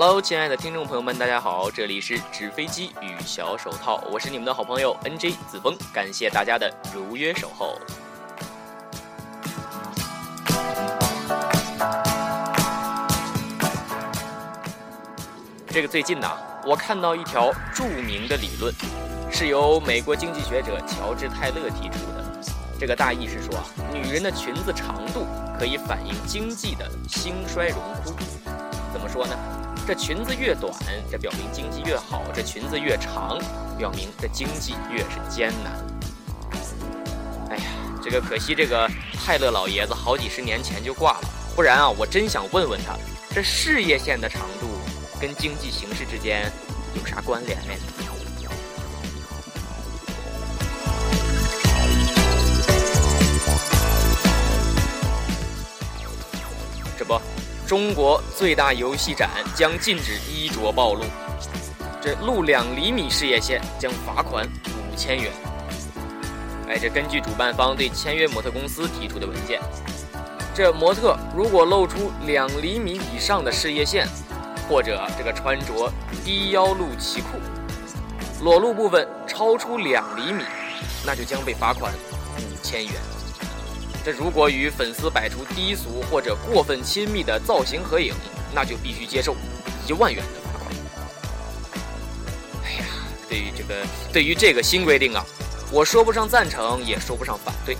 Hello，亲爱的听众朋友们，大家好，这里是纸飞机与小手套，我是你们的好朋友 NJ 子枫，感谢大家的如约守候。这个最近呢，我看到一条著名的理论，是由美国经济学者乔治泰勒提出的。这个大意是说啊，女人的裙子长度可以反映经济的兴衰荣枯。怎么说呢？这裙子越短，这表明经济越好；这裙子越长，表明这经济越是艰难。哎呀，这个可惜，这个泰勒老爷子好几十年前就挂了，不然啊，我真想问问他，这事业线的长度跟经济形势之间有啥关联呢？这不。中国最大游戏展将禁止衣着暴露，这露两厘米事业线将罚款五千元。哎，这根据主办方对签约模特公司提出的文件，这模特如果露出两厘米以上的事业线，或者这个穿着低腰露脐裤，裸露部分超出两厘米，那就将被罚款五千元。如果与粉丝摆出低俗或者过分亲密的造型合影，那就必须接受一万元的罚款。哎呀，对于这个对于这个新规定啊，我说不上赞成，也说不上反对，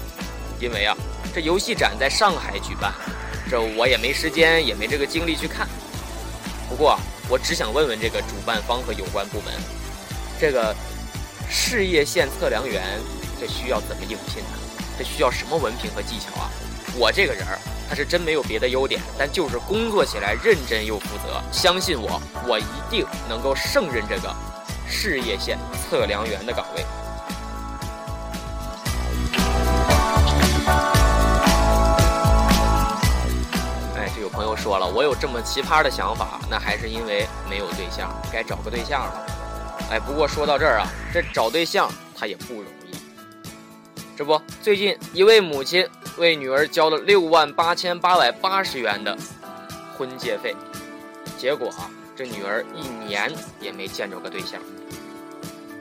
因为啊，这游戏展在上海举办，这我也没时间，也没这个精力去看。不过，我只想问问这个主办方和有关部门，这个事业线测量员这需要怎么应聘呢？这需要什么文凭和技巧啊？我这个人儿，他是真没有别的优点，但就是工作起来认真又负责。相信我，我一定能够胜任这个事业线测量员的岗位。哎，这有朋友说了，我有这么奇葩的想法，那还是因为没有对象，该找个对象了。哎，不过说到这儿啊，这找对象他也不容易。这不，最近一位母亲为女儿交了六万八千八百八十元的婚介费，结果啊，这女儿一年也没见着个对象。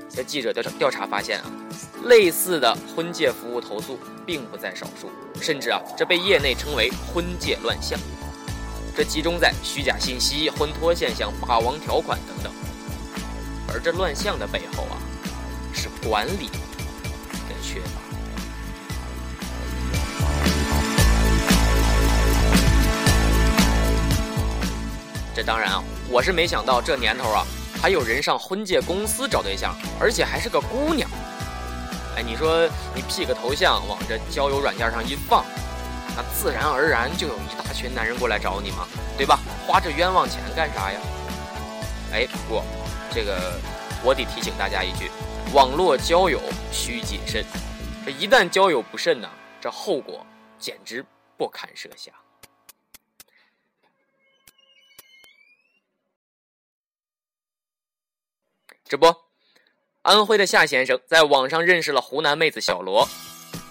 这记者调查调查发现啊，类似的婚介服务投诉并不在少数，甚至啊，这被业内称为婚介乱象。这集中在虚假信息、婚托现象、霸王条款等等。而这乱象的背后啊，是管理的缺乏。这当然啊，我是没想到这年头啊，还有人上婚介公司找对象，而且还是个姑娘。哎，你说你 P 个头像往这交友软件上一放，那自然而然就有一大群男人过来找你嘛，对吧？花这冤枉钱干啥呀？哎，不过这个我得提醒大家一句：网络交友需谨慎，这一旦交友不慎呢，这后果简直不堪设想。这不，安徽的夏先生在网上认识了湖南妹子小罗。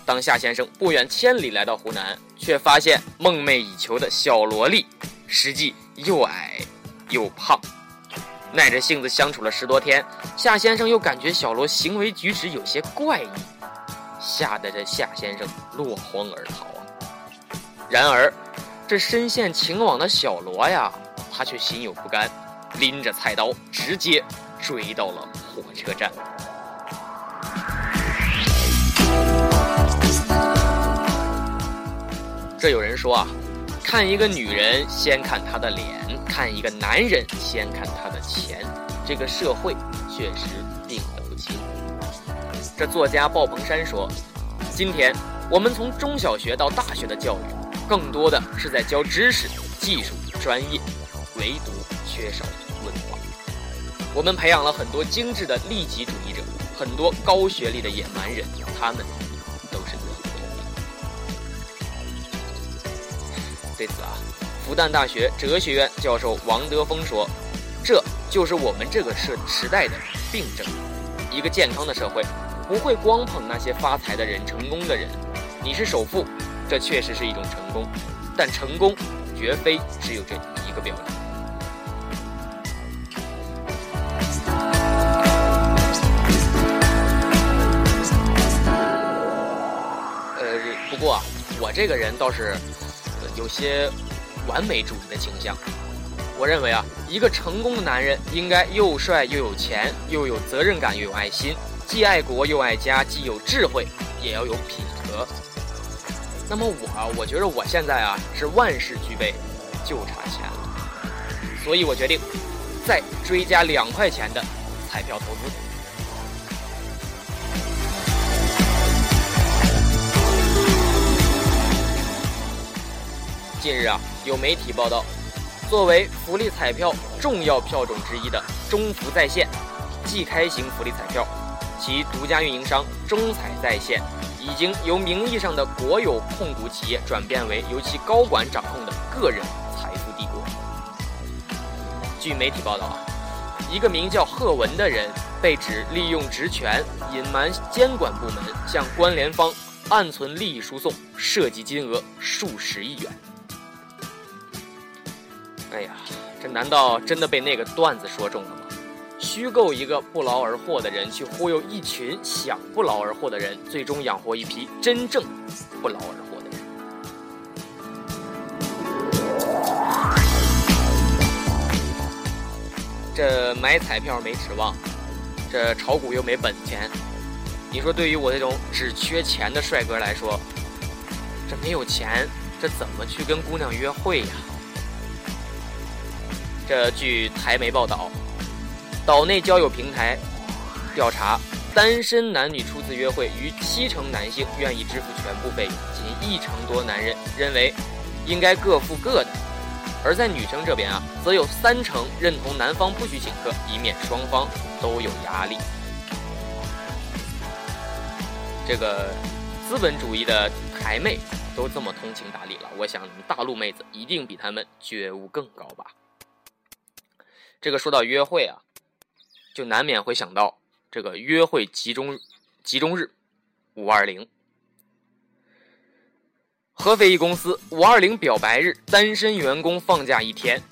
当夏先生不远千里来到湖南，却发现梦寐以求的小萝莉，实际又矮又胖。耐着性子相处了十多天，夏先生又感觉小罗行为举止有些怪异，吓得这夏先生落荒而逃啊。然而，这深陷情网的小罗呀，他却心有不甘，拎着菜刀直接。追到了火车站。这有人说啊，看一个女人先看她的脸，看一个男人先看他的钱。这个社会确实病得不轻。这作家鲍鹏山说：“今天我们从中小学到大学的教育，更多的是在教知识、技术、专业，唯独缺少。”我们培养了很多精致的利己主义者，很多高学历的野蛮人，他们都是自己对此啊，复旦大学哲学院教授王德峰说：“这就是我们这个时时代的病症。一个健康的社会，不会光捧那些发财的人、成功的人。你是首富，这确实是一种成功，但成功绝非只有这一个标准。”不过啊，我这个人倒是有些完美主义的倾向。我认为啊，一个成功的男人应该又帅又有钱，又有责任感又有爱心，既爱国又爱家，既有智慧也要有品格。那么我啊，我觉得我现在啊是万事俱备，就差钱了，所以我决定再追加两块钱的彩票投资。近日啊，有媒体报道。作为福利彩票重要票种之一的中福在线即开型福利彩票，其独家运营商中彩在线已经由名义上的国有控股企业转变为由其高管掌控的个人财富帝国。据媒体报道啊，一个名叫贺文的人被指利用职权隐瞒监管部门，向关联方暗存利益输送，涉及金额数十亿元。哎呀，这难道真的被那个段子说中了吗？虚构一个不劳而获的人，去忽悠一群想不劳而获的人，最终养活一批真正不劳而获的人。这买彩票没指望，这炒股又没本钱，你说对于我这种只缺钱的帅哥来说，这没有钱，这怎么去跟姑娘约会呀？这据台媒报道，岛内交友平台调查，单身男女初次约会，逾七成男性愿意支付全部费用，仅一成多男人认为应该各付各的。而在女生这边啊，则有三成认同男方不许请客，以免双方都有压力。这个资本主义的台妹都这么通情达理了，我想大陆妹子一定比他们觉悟更高吧。这个说到约会啊，就难免会想到这个约会集中集中日五二零。合肥一公司五二零表白日，单身员工放假一天。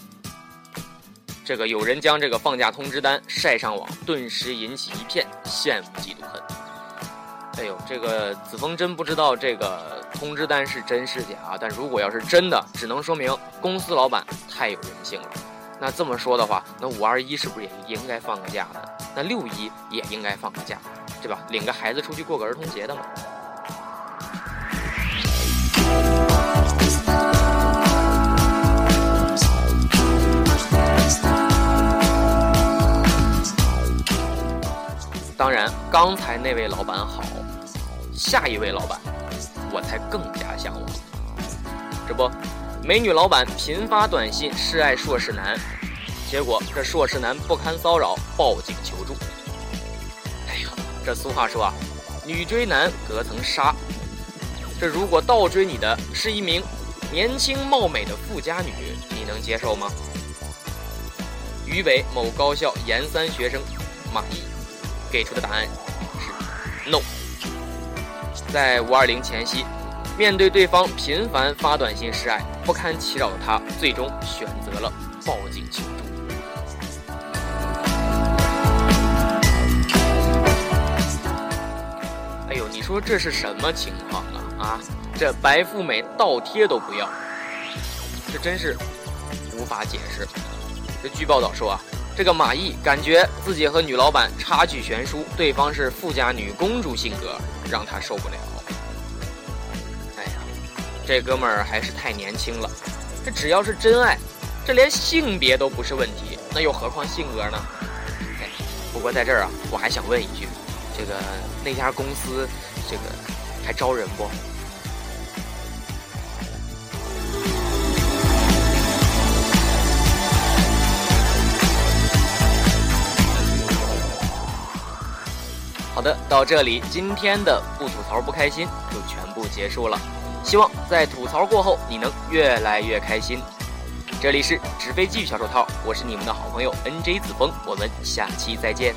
这个有人将这个放假通知单晒上网，顿时引起一片羡慕嫉妒恨。哎呦，这个子枫真不知道这个通知单是真是假啊，但如果要是真的，只能说明公司老板太有人性了。那这么说的话，那五二一是不是也应该放个假呢？那六一也应该放个假，对吧？领个孩子出去过个儿童节的嘛。当然，刚才那位老板好，下一位老板，我才更加向往。这不。美女老板频发短信示爱硕士男，结果这硕士男不堪骚扰，报警求助。哎呀，这俗话说啊，女追男隔层纱。这如果倒追你的是一名年轻貌美的富家女，你能接受吗？渝北某高校研三学生马毅给出的答案是 no。在五二零前夕。面对对方频繁发短信示爱，不堪其扰的他，最终选择了报警求助。哎呦，你说这是什么情况啊？啊，这白富美倒贴都不要，这真是无法解释。这据报道说啊，这个马毅感觉自己和女老板差距悬殊，对方是富家女公主性格，让他受不了。这哥们儿还是太年轻了，这只要是真爱，这连性别都不是问题，那又何况性格呢？不过在这儿啊，我还想问一句，这个那家公司，这个还招人不？好的，到这里，今天的不吐槽不开心就全部结束了。希望在吐槽过后，你能越来越开心。这里是纸飞机小手套，我是你们的好朋友 NJ 子枫，我们下期再见。